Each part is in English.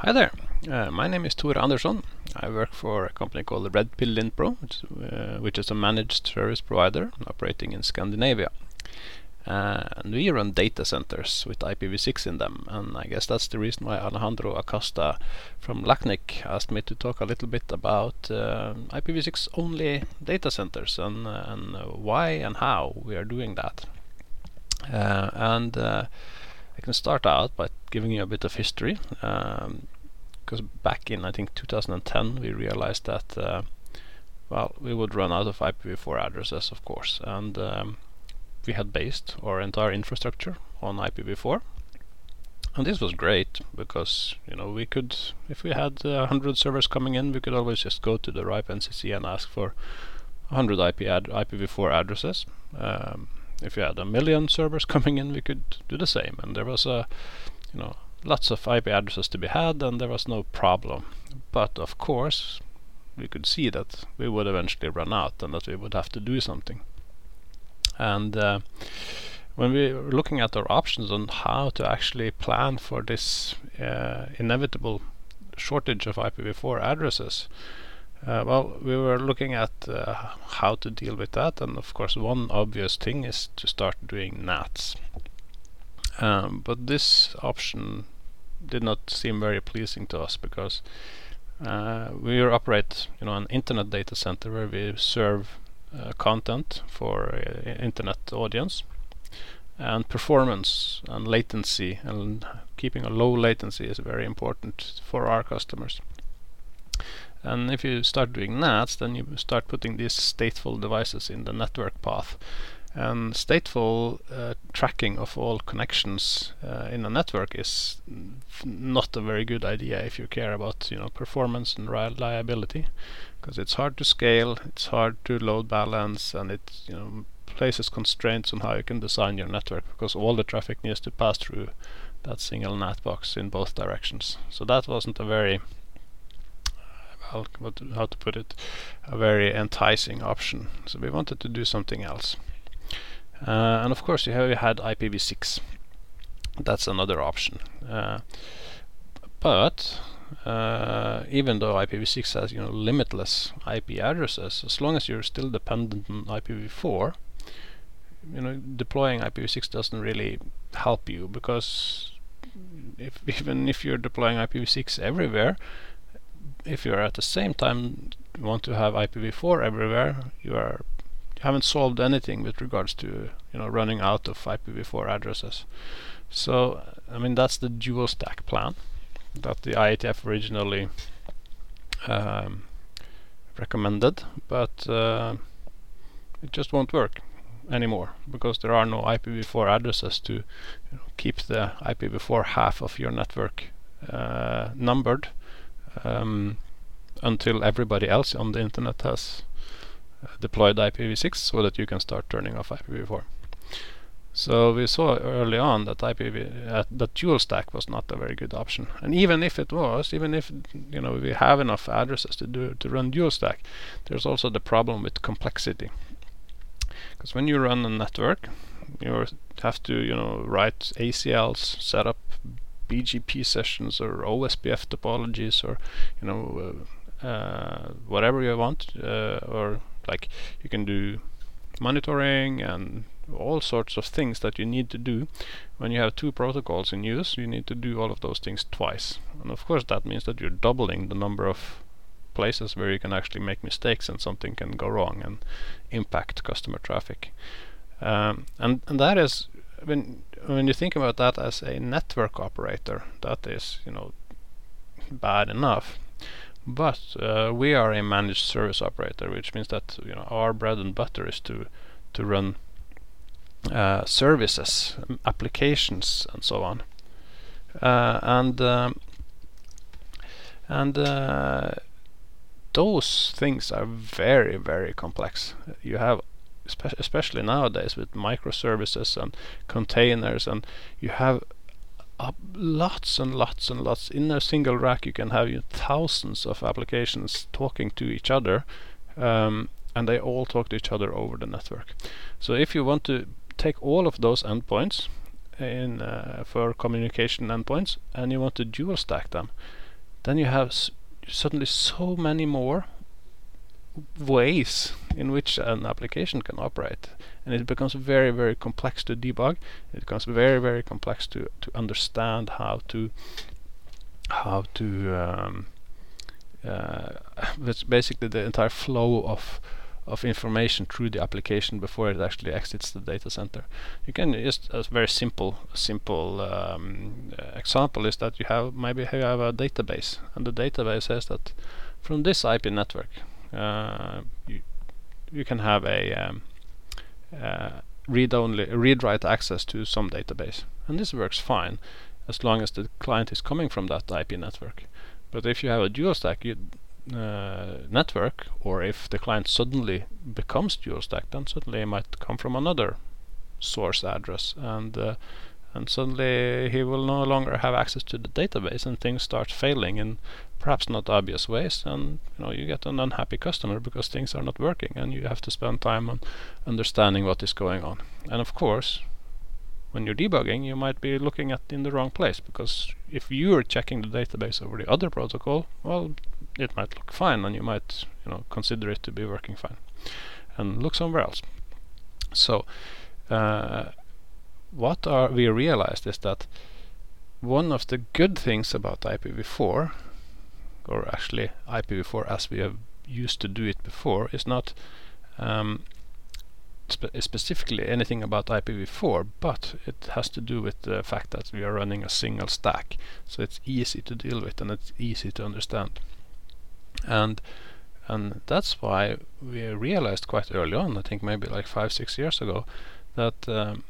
Hi there, uh, my name is Tore Anderson. I work for a company called Redpill Linpro, which, uh, which is a managed service provider operating in Scandinavia. Uh, and we run data centers with IPv6 in them, and I guess that's the reason why Alejandro Acosta from LACNIC asked me to talk a little bit about uh, IPv6 only data centers and, uh, and why and how we are doing that. Uh, and can start out by giving you a bit of history. Because um, back in, I think, 2010, we realized that, uh, well, we would run out of IPv4 addresses, of course. And um, we had based our entire infrastructure on IPv4. And this was great because, you know, we could, if we had uh, 100 servers coming in, we could always just go to the RIPE NCC and ask for 100 IP ad IPv4 addresses. Um, if you had a million servers coming in, we could do the same. And there was a, you know, lots of IP addresses to be had, and there was no problem. But of course, we could see that we would eventually run out, and that we would have to do something. And uh, when we were looking at our options on how to actually plan for this uh, inevitable shortage of IPv4 addresses, uh, well, we were looking at uh, how to deal with that, and of course, one obvious thing is to start doing NATs. Um, but this option did not seem very pleasing to us because uh, we operate, you know, an internet data center where we serve uh, content for uh, internet audience, and performance and latency and keeping a low latency is very important for our customers. And if you start doing NATs, then you start putting these stateful devices in the network path. And stateful uh, tracking of all connections uh, in a network is not a very good idea if you care about you know performance and reliability, because it's hard to scale, it's hard to load balance, and it you know places constraints on how you can design your network because all the traffic needs to pass through that single NAT box in both directions. So that wasn't a very how, to put it, a very enticing option. So we wanted to do something else. Uh, and of course, you have you had IPv6. That's another option. Uh, but uh, even though IPv6 has you know limitless IP addresses, as long as you're still dependent on IPv4, you know deploying IPv6 doesn't really help you because if even if you're deploying IPv6 everywhere, if you are at the same time want to have IPv4 everywhere, you are you haven't solved anything with regards to you know running out of IPv4 addresses. So I mean that's the dual stack plan that the IETF originally um, recommended, but uh, it just won't work anymore because there are no IPv4 addresses to you know, keep the IPv4 half of your network uh, numbered um, until everybody else on the internet has uh, deployed IPv6 so that you can start turning off IPv4. So we saw early on that IPv uh, that dual stack was not a very good option. And even if it was, even if you know we have enough addresses to do to run dual stack, there's also the problem with complexity. Because when you run a network, you have to you know write ACLs, set up BGP sessions or OSPF topologies or you know uh, uh, whatever you want uh, or like you can do monitoring and all sorts of things that you need to do. When you have two protocols in use you need to do all of those things twice. And of course that means that you're doubling the number of places where you can actually make mistakes and something can go wrong and impact customer traffic. Um, and and that is when when you think about that as a network operator, that is you know bad enough. But uh, we are a managed service operator, which means that you know our bread and butter is to to run uh, services, applications, and so on. Uh, and um, and uh, those things are very very complex. You have especially nowadays with microservices and containers and you have uh, lots and lots and lots. In a single rack you can have you know, thousands of applications talking to each other um, and they all talk to each other over the network. So if you want to take all of those endpoints in uh, for communication endpoints and you want to dual stack them then you have suddenly so many more ways in which an application can operate. And it becomes very very complex to debug. It becomes very very complex to to understand how to how to um, uh, basically the entire flow of of information through the application before it actually exits the data center. You can just a very simple simple um, example is that you have maybe you have a database. And the database says that from this IP network you you can have a um, uh, read only read write access to some database and this works fine as long as the client is coming from that IP network. But if you have a dual stack uh, network, or if the client suddenly becomes dual stack, then suddenly it might come from another source address, and uh, and suddenly he will no longer have access to the database, and things start failing in perhaps not obvious ways, and you know you get an unhappy customer because things are not working, and you have to spend time on understanding what is going on. And of course, when you're debugging, you might be looking at in the wrong place because if you're checking the database over the other protocol, well, it might look fine, and you might, you know, consider it to be working fine, and look somewhere else. So, uh, what are we realized is that one of the good things about IPv4, or actually IPv4 as we have used to do it before, is not um, spe specifically anything about IPv4, but it has to do with the fact that we are running a single stack, so it's easy to deal with and it's easy to understand. And and that's why we realized quite early on, I think maybe like five, six years ago, that um,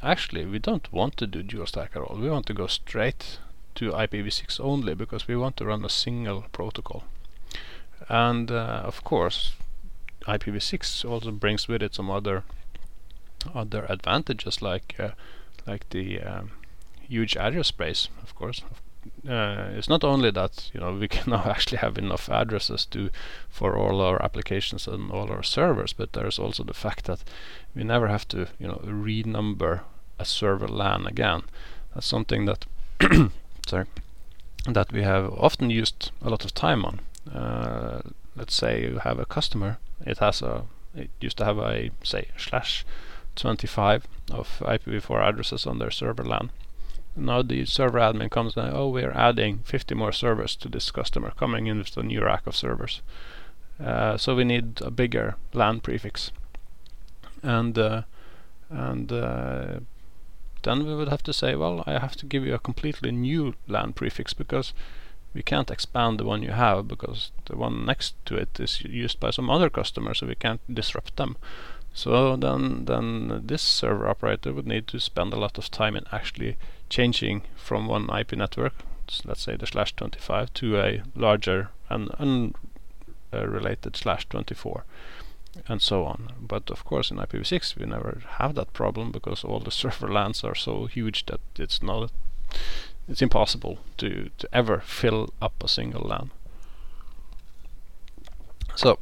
actually we don't want to do dual stack at all. We want to go straight to IPv6 only because we want to run a single protocol. And uh, of course, IPv6 also brings with it some other other advantages like uh, like the um, huge address space of course uh, it's not only that you know we can now actually have enough addresses to for all our applications and all our servers but there's also the fact that we never have to you know renumber a server LAN again that's something that sorry that we have often used a lot of time on uh, let's say you have a customer it has a it used to have a say slash 25 of IPv4 addresses on their server LAN. Now the server admin comes and oh we're adding 50 more servers to this customer coming in with a new rack of servers. Uh, so we need a bigger LAN prefix. And uh, and uh, then we would have to say well I have to give you a completely new LAN prefix because we can't expand the one you have because the one next to it is used by some other customer so we can't disrupt them. So then then this server operator would need to spend a lot of time in actually changing from one IP network let's say the slash 25 to a larger and unrelated slash 24 and so on. But of course in IPv6 we never have that problem because all the server LANs are so huge that it's not it's impossible to, to ever fill up a single LAN. So,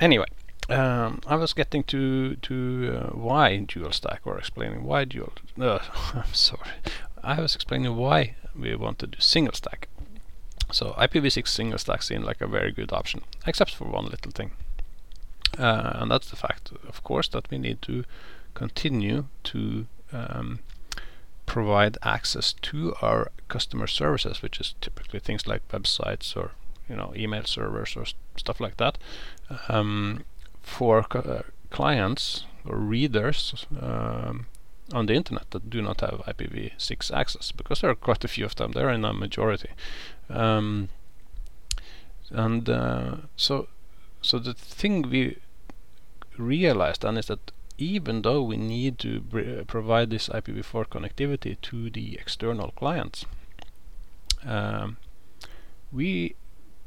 anyway, um, I was getting to to uh, why dual stack, or explaining why dual. Uh, I'm sorry, I was explaining why we want to do single stack. So IPv6 single stack seemed like a very good option, except for one little thing, uh, and that's the fact, of course, that we need to continue to um, provide access to our customer services, which is typically things like websites or you know email servers or st stuff like that, um, for uh, clients or readers um, on the internet that do not have IPv6 access, because there are quite a few of them. They're in a majority, um, and uh, so so the thing we realized then is that even though we need to provide this IPv4 connectivity to the external clients, um, we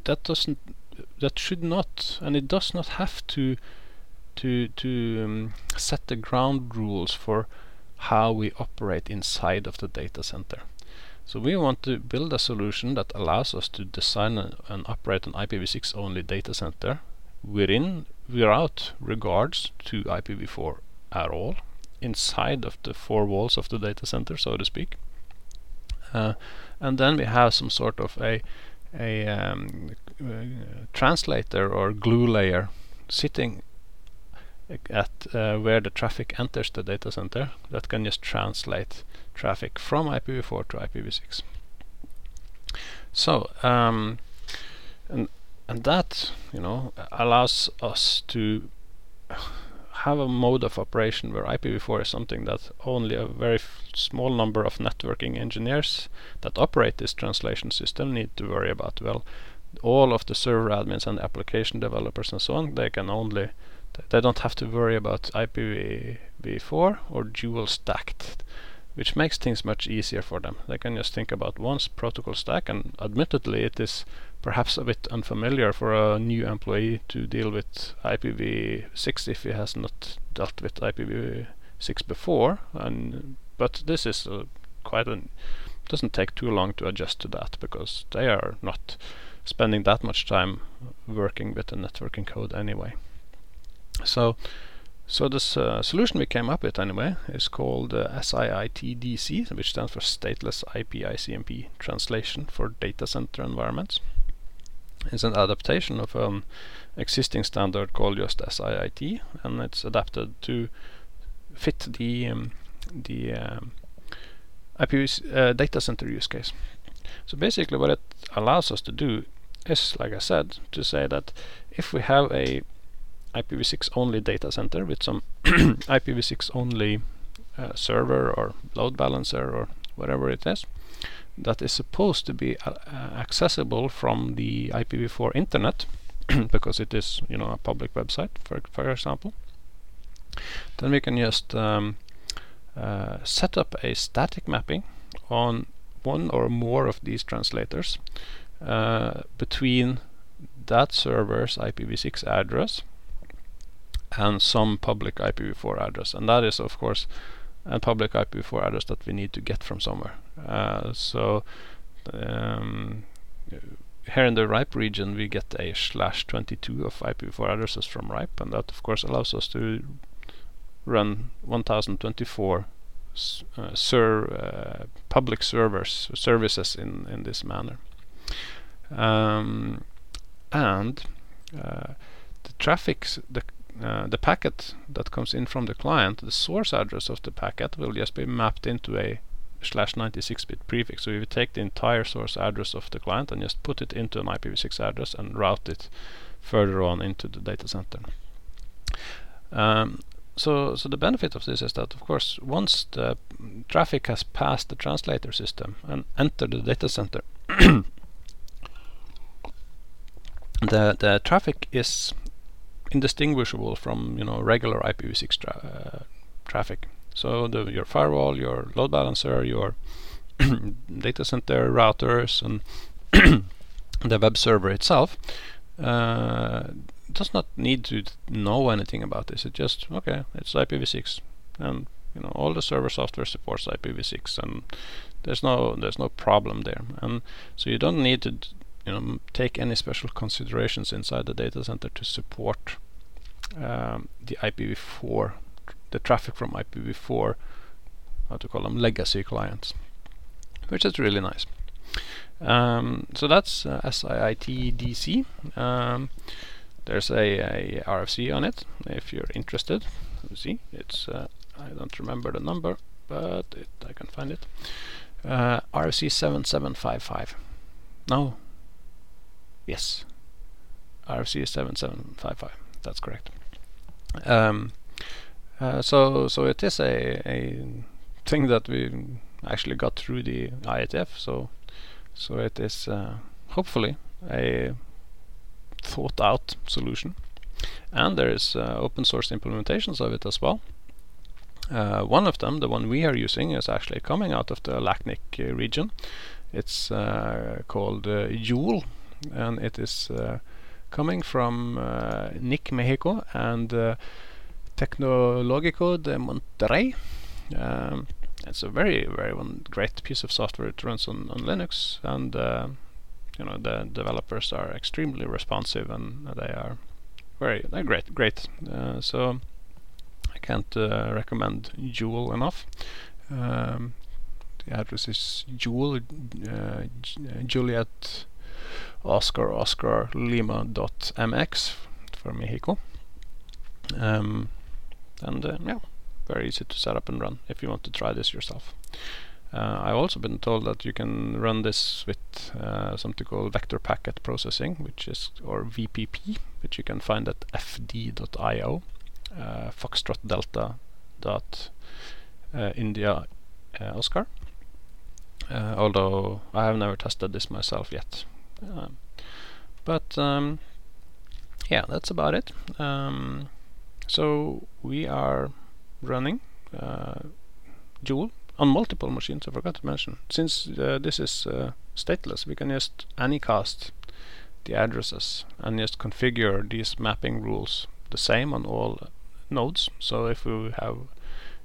that doesn't that should not and it does not have to to to um, set the ground rules for how we operate inside of the data center. So we want to build a solution that allows us to design and operate an IPv6 only data center within without regards to IPv4 at all inside of the four walls of the data center, so to speak. Uh, and then we have some sort of a a um, uh, translator or glue layer sitting at uh, where the traffic enters the data center that can just translate traffic from IPv4 to IPv6. So um, and and that you know allows us to have a mode of operation where IPv4 is something that only a very small number of networking engineers that operate this translation system need to worry about. Well, all of the server admins and application developers and so on, they can only they don't have to worry about IPv4 or dual stacked which makes things much easier for them. They can just think about one protocol stack and admittedly it is perhaps a bit unfamiliar for a new employee to deal with IPv6 if he has not dealt with IPv6 before. And but this is quite an doesn't take too long to adjust to that because they are not spending that much time working with the networking code anyway. So so this uh, solution we came up with anyway is called uh, SIITDC, which stands for Stateless IP ICMP Translation for Data Center Environments. It's an adaptation of an existing standard called just SIIT, and it's adapted to fit the um, the um, IP uh, data center use case. So basically, what it allows us to do is, like I said, to say that if we have a IPv6 only data center with some IPv6 only uh, server or load balancer or whatever it is that is supposed to be uh, accessible from the IPv4 internet because it is you know a public website for for example. Then we can just um, uh, set up a static mapping on one or more of these translators uh, between that server's IPv6 address and some public IPv4 address. And that is of course a public IPv4 address that we need to get from somewhere. Uh, so um, here in the RIPE region we get a slash 22 of IPv4 addresses from RIPE and that of course allows us to run 1024 uh, ser uh, public servers services in, in this manner. Um, and uh, the traffic the uh, the packet that comes in from the client, the source address of the packet will just be mapped into a slash 96-bit prefix. So we take the entire source address of the client and just put it into an IPv6 address and route it further on into the data center. Um, so, so the benefit of this is that, of course, once the traffic has passed the translator system and entered the data center, the the traffic is indistinguishable from you know regular IPv6 tra uh, traffic. So the, your firewall, your load balancer, your data center routers, and the web server itself uh, does not need to know anything about this. It just okay, it's IPv6, and you know all the server software supports IPv6, and there's no there's no problem there. And so you don't need to you know take any special considerations inside the data center to support um, the IPv4 the traffic from IPv4 how to call them legacy clients which is really nice. Um, so that's uh, SIIT um, there's a, a, RFC on it if you're interested. See it's uh, I don't remember the number but it, I can find it. Uh, RFC 7755 no Yes. RFC 7755. That's correct. Um, uh, so so it is a, a thing that we actually got through the IETF. So so it is uh, hopefully a thought out solution. And there is uh, open source implementations of it as well. Uh, one of them, the one we are using, is actually coming out of the LACNIC uh, region. It's uh, called uh, and it is uh, coming from uh, NIC Mexico and uh, Tecnológico de Monterrey. Um, it's a very, very one great piece of software. It runs on, on Linux, and uh, you know the developers are extremely responsive, and they are very, they're great, great. Uh, so I can't uh, recommend Jool enough. Um, the address is Jool, Juliet Oscar Oscar Lima dot mx for Mexico. Um, and uh, yeah, very easy to set up and run if you want to try this yourself. Uh, I've also been told that you can run this with uh, something called vector packet processing, which is or VPP, which you can find at fd.io, uh, Foxtrot Delta dot uh, India uh, Oscar. Uh, although I have never tested this myself yet, um, but um, yeah, that's about it. Um, so we are running Jool on multiple machines. I forgot to mention. Since uh, this is uh, stateless, we can just anycast the addresses and just configure these mapping rules the same on all nodes. So if we have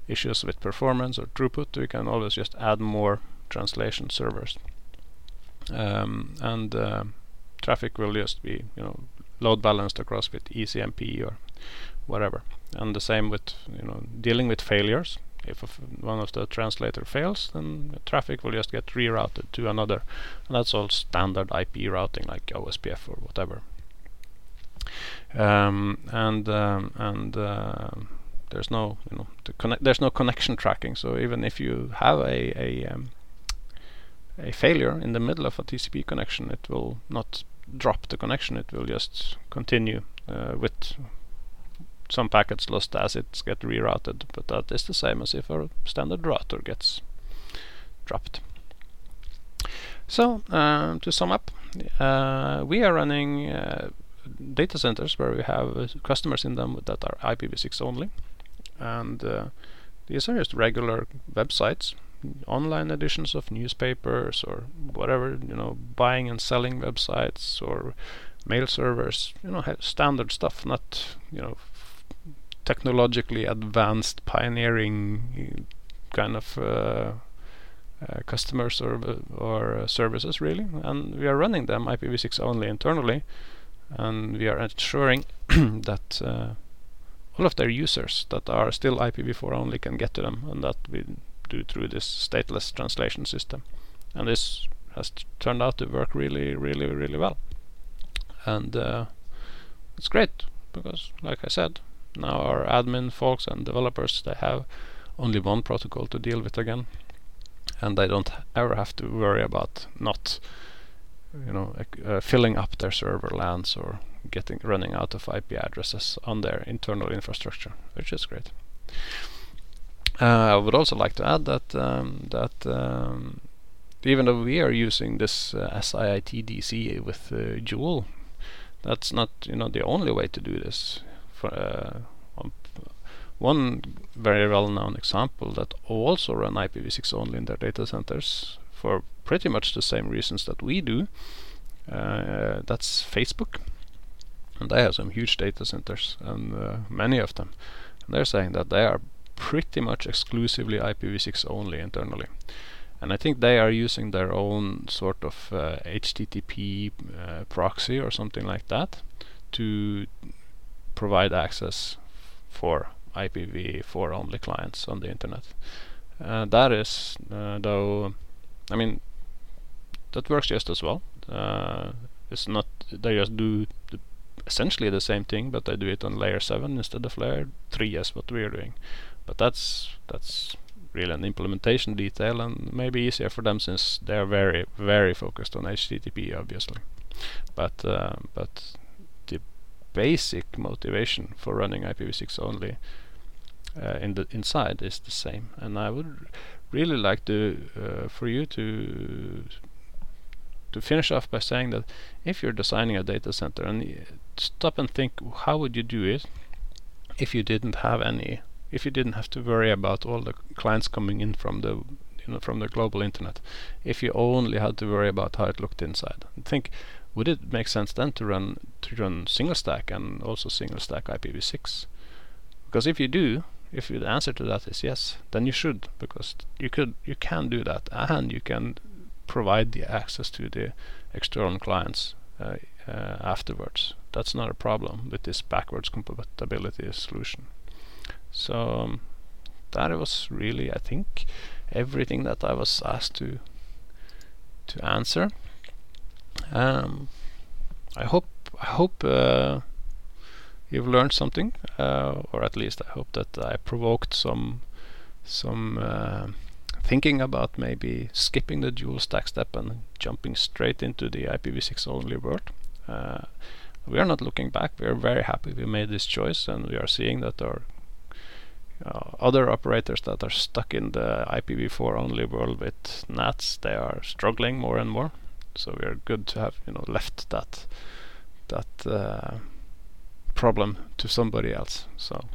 issues with performance or throughput, we can always just add more translation servers. Um, and uh, traffic will just be, you know, load balanced across with ECMP or whatever. And the same with, you know, dealing with failures if one of the translator fails, then the traffic will just get rerouted to another. And that's all standard IP routing like OSPF or whatever. Um, and um, and uh, there's no you know there's no connection tracking. So even if you have a a, um, a failure in the middle of a TCP connection, it will not drop the connection. It will just continue uh, with some packets lost as it get rerouted, but that is the same as if a standard router gets dropped. So, uh, to sum up, uh, we are running uh, data centers where we have uh, customers in them that are IPv6 only, and uh, these are just regular websites, online editions of newspapers or whatever, you know, buying and selling websites or mail servers, you know, standard stuff, not you know technologically advanced, pioneering kind of uh, uh, customers or or uh, services really, and we are running them IPv6 only internally, and we are ensuring that uh, all of their users that are still IPv4 only can get to them, and that we do through this stateless translation system, and this has turned out to work really, really, really well, and uh, it's great because, like I said, now our admin folks and developers they have only one protocol to deal with again. And they don't ever have to worry about not you know uh, filling up their server LANs or getting running out of IP addresses on their internal infrastructure which is great. uh, I would also like to add that um, that um, even though we are using this uh, with uh, Jool that's not you know the only way to do this uh, one very well-known example that also run IPv6 only in their data centers for pretty much the same reasons that we do. Uh, that's Facebook, and they have some huge data centers, and uh, many of them. And they're saying that they are pretty much exclusively IPv6 only internally. And I think they are using their own sort of uh, HTTP uh, proxy or something like that to provide access for IPv4 only clients on the internet. Uh, that is, uh, though, I mean, that works just as well. Uh, it's not they just do the essentially the same thing, but they do it on layer seven instead of layer three, as what we are doing. But that's that's really an implementation detail, and maybe easier for them since they are very very focused on HTTP, obviously. But uh, but the basic motivation for running IPv6 only uh, in the inside is the same. And I would really like to uh, for you to to finish off by saying that if you're designing a data center and stop and think how would you do it if you didn't have any if you didn't have to worry about all the clients coming in from the you know from the global internet if you only had to worry about how it looked inside I think would it make sense then to run to run single stack and also single stack IPv6? Because if you do, if the answer to that is yes, then you should because you could you can do that and you can provide the access to the external clients uh, uh, afterwards. That's not a problem with this backwards compatibility solution. So um, that was really, I think, everything that I was asked to to answer. Um, I hope I hope uh, you've learned something, uh, or at least I hope that I provoked some some uh, thinking about maybe skipping the dual stack step and jumping straight into the IPv6 only world. Uh, we are not looking back. We are very happy we made this choice, and we are seeing that our uh, other operators that are stuck in the IPv4 only world with NATs, they are struggling more and more. So we are good to have you know left that that uh, problem to somebody else. So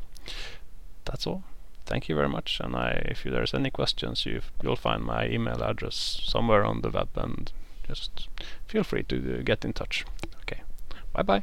that's all. Thank you very much. And I, if there's any questions, you you'll find my email address somewhere on the web, and just feel free to get in touch. Okay. Bye bye.